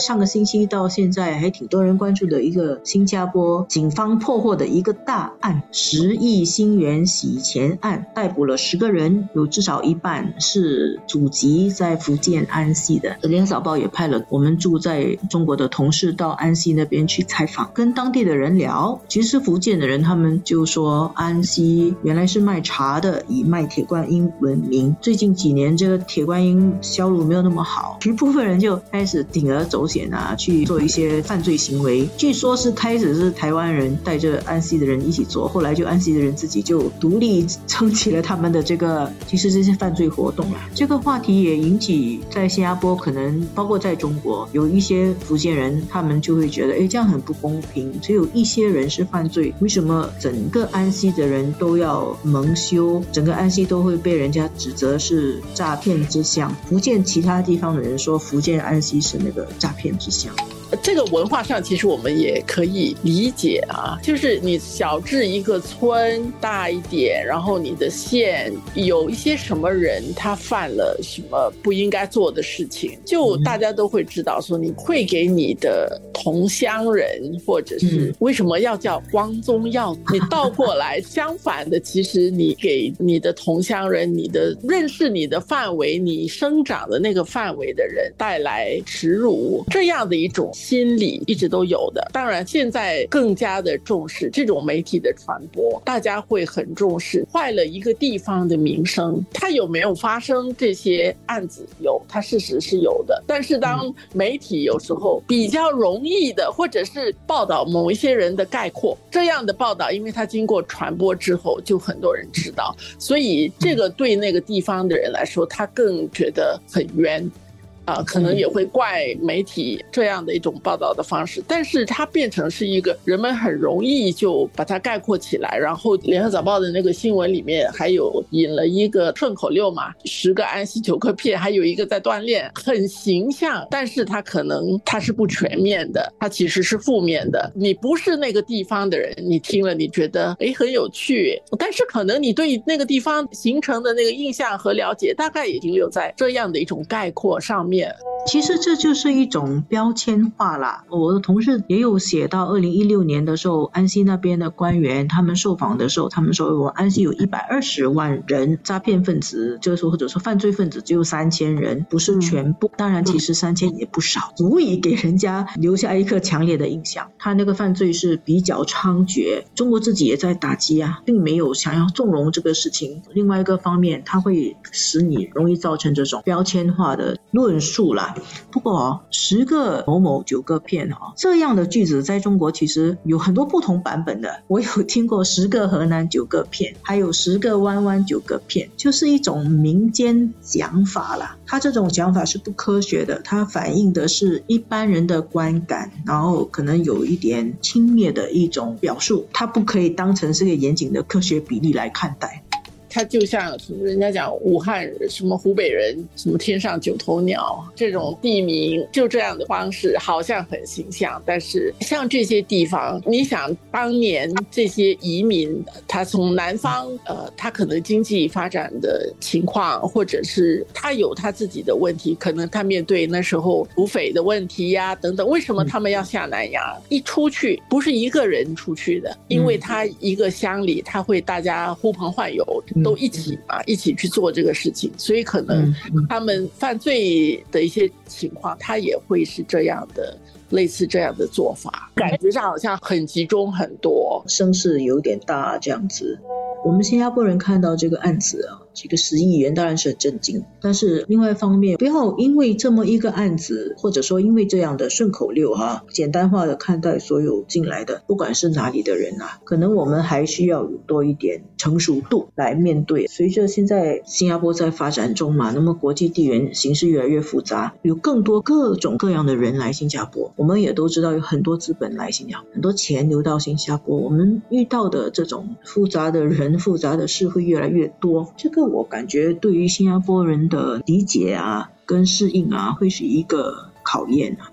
上个星期到现在还挺多人关注的一个新加坡警方破获的一个大案——十亿新元洗钱案，逮捕了十个人，有至少一半是祖籍在福建安溪的。联合早报也派了我们住在中国的同事到安溪那边去采访，跟当地的人聊。其实福建的人他们就说，安溪原来是卖茶的，以卖铁观音闻名。最近几年这个铁观音销路没有那么好，一部分人就开始铤而走。险啊，去做一些犯罪行为。据说是开始是台湾人带着安溪的人一起做，后来就安溪的人自己就独立撑起了他们的这个，其实这些犯罪活动啊。这个话题也引起在新加坡，可能包括在中国，有一些福建人，他们就会觉得，哎，这样很不公平。只有一些人是犯罪，为什么整个安溪的人都要蒙羞？整个安溪都会被人家指责是诈骗之乡。福建其他地方的人说，福建安溪是那个诈。片之乡。这个文化上，其实我们也可以理解啊，就是你小至一个村大一点，然后你的县有一些什么人，他犯了什么不应该做的事情，就大家都会知道，说你会给你的同乡人，或者是为什么要叫光宗耀祖？你倒过来，相反的，其实你给你的同乡人，你的认识你的范围，你生长的那个范围的人带来耻辱，这样的一种。心理一直都有的，当然现在更加的重视这种媒体的传播，大家会很重视坏了一个地方的名声，它有没有发生这些案子？有，它事实是有的。但是当媒体有时候比较容易的，或者是报道某一些人的概括这样的报道，因为它经过传播之后，就很多人知道，所以这个对那个地方的人来说，他更觉得很冤。啊，可能也会怪媒体这样的一种报道的方式，但是它变成是一个人们很容易就把它概括起来。然后联合早报的那个新闻里面还有引了一个顺口溜嘛，十个安息九个片，还有一个在锻炼，很形象。但是它可能它是不全面的，它其实是负面的。你不是那个地方的人，你听了你觉得哎很有趣，但是可能你对那个地方形成的那个印象和了解，大概也停留在这样的一种概括上面。其实这就是一种标签化啦。我的同事也有写到，二零一六年的时候，安溪那边的官员他们受访的时候，他们说我安溪有一百二十万人诈骗分子，就是说或者说犯罪分子只有三千人，不是全部。当然，其实三千也不少，足以给人家留下一个强烈的印象。他那个犯罪是比较猖獗，中国自己也在打击啊，并没有想要纵容这个事情。另外一个方面，它会使你容易造成这种标签化的论述。数了，不过哦，十个某某九个骗哦，这样的句子在中国其实有很多不同版本的。我有听过十个河南九个骗，还有十个弯弯九个骗，就是一种民间讲法啦。他这种讲法是不科学的，它反映的是一般人的观感，然后可能有一点轻蔑的一种表述，它不可以当成是个严谨的科学比例来看待。他就像人家讲武汉什么湖北人什么天上九头鸟这种地名，就这样的方式好像很形象。但是像这些地方，你想当年这些移民，他从南方，呃，他可能经济发展的情况，或者是他有他自己的问题，可能他面对那时候土匪的问题呀等等。为什么他们要下南洋？一出去不是一个人出去的，因为他一个乡里，他会大家呼朋唤友。都一起嘛，一起去做这个事情，所以可能他们犯罪的一些情况，他也会是这样的，类似这样的做法，感觉上好像很集中很多，声势有点大这样子。我们新加坡人看到这个案子啊。这个十亿元当然是很震惊，但是另外一方面，不要因为这么一个案子，或者说因为这样的顺口溜哈，简单化的看待所有进来的，不管是哪里的人啊，可能我们还需要有多一点成熟度来面对。随着现在新加坡在发展中嘛，那么国际地缘形势越来越复杂，有更多各种各样的人来新加坡，我们也都知道有很多资本来新加坡，很多钱流到新加坡，我们遇到的这种复杂的人、复杂的事会越来越多，这个。我感觉对于新加坡人的理解啊，跟适应啊，会是一个考验啊。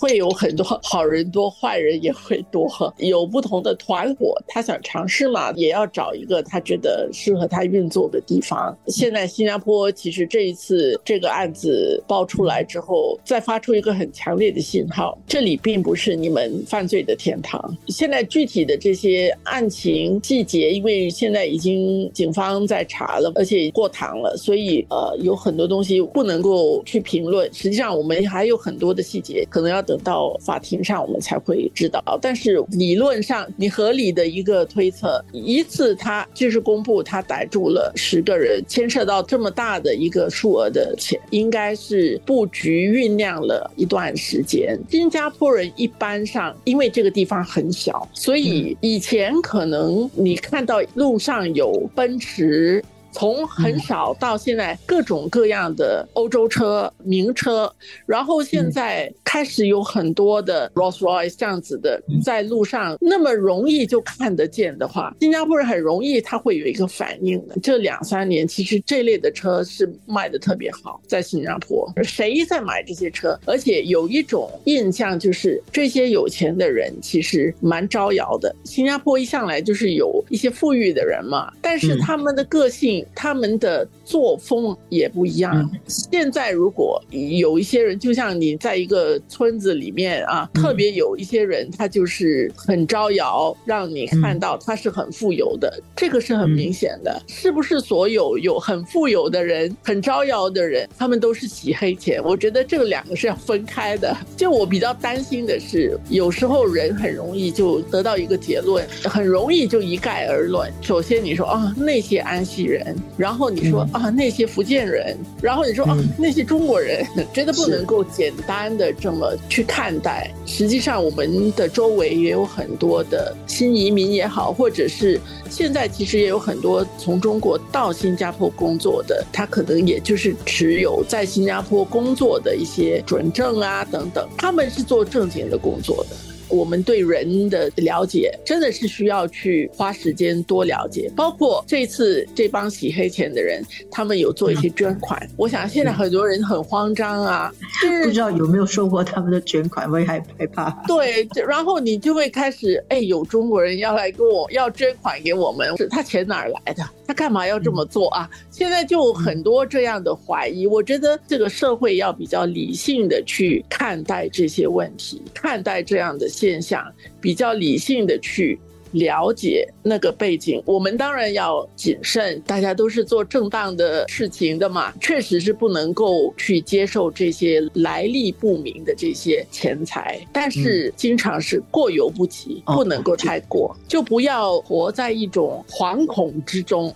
会有很多 好人多，坏人也会多，有不同的团伙，他想尝试嘛，也要找一个他觉得适合他运作的地方。现在新加坡其实这一次这个案子爆出来之后，再发出一个很强烈的信号，这里并不是你们犯罪的天堂。现在具体的这些案情细节，因为现在已经警方在查了，而且过堂了，所以呃有很多东西不能够去评论。实际上我们还有很多的细节，可能要等到法庭上我们才会知道。但是理论上，你合理的一个推测，一次他就是公布他逮住了十个人，牵涉到这么大的一个数额的钱，应该是布局酝酿了一段时间。新加坡人一般上因为这个地方很小，所以以前可能你看到路上有奔驰。从很少到现在各种各样的欧洲车、名车，然后现在开始有很多的 Rolls Royce 这样子的在路上那么容易就看得见的话，新加坡人很容易他会有一个反应的。这两三年其实这类的车是卖的特别好，在新加坡谁在买这些车？而且有一种印象就是这些有钱的人其实蛮招摇的。新加坡一向来就是有一些富裕的人嘛，但是他们的个性。他们的作风也不一样。现在如果有一些人，就像你在一个村子里面啊，特别有一些人，他就是很招摇，让你看到他是很富有的，这个是很明显的。是不是所有有很富有的人、很招摇的人，他们都是洗黑钱？我觉得这两个是要分开的。就我比较担心的是，有时候人很容易就得到一个结论，很容易就一概而论。首先你说啊，那些安息人。然后你说啊，那些福建人，然后你说啊，那些中国人，真的不能够简单的这么去看待。实际上，我们的周围也有很多的新移民也好，或者是现在其实也有很多从中国到新加坡工作的，他可能也就是持有在新加坡工作的一些准证啊等等，他们是做正经的工作的。我们对人的了解真的是需要去花时间多了解，包括这次这帮洗黑钱的人，他们有做一些捐款。我想现在很多人很慌张啊，不知道有没有收获他们的捐款，我也害怕。对，然后你就会开始，哎，有中国人要来跟我要捐款给我们，他钱哪儿来的？他干嘛要这么做啊？现在就很多这样的怀疑。我觉得这个社会要比较理性的去看待这些问题，看待这样的。现象比较理性的去了解那个背景，我们当然要谨慎，大家都是做正当的事情的嘛，确实是不能够去接受这些来历不明的这些钱财，但是经常是过犹不及，不能够太过，就不要活在一种惶恐之中。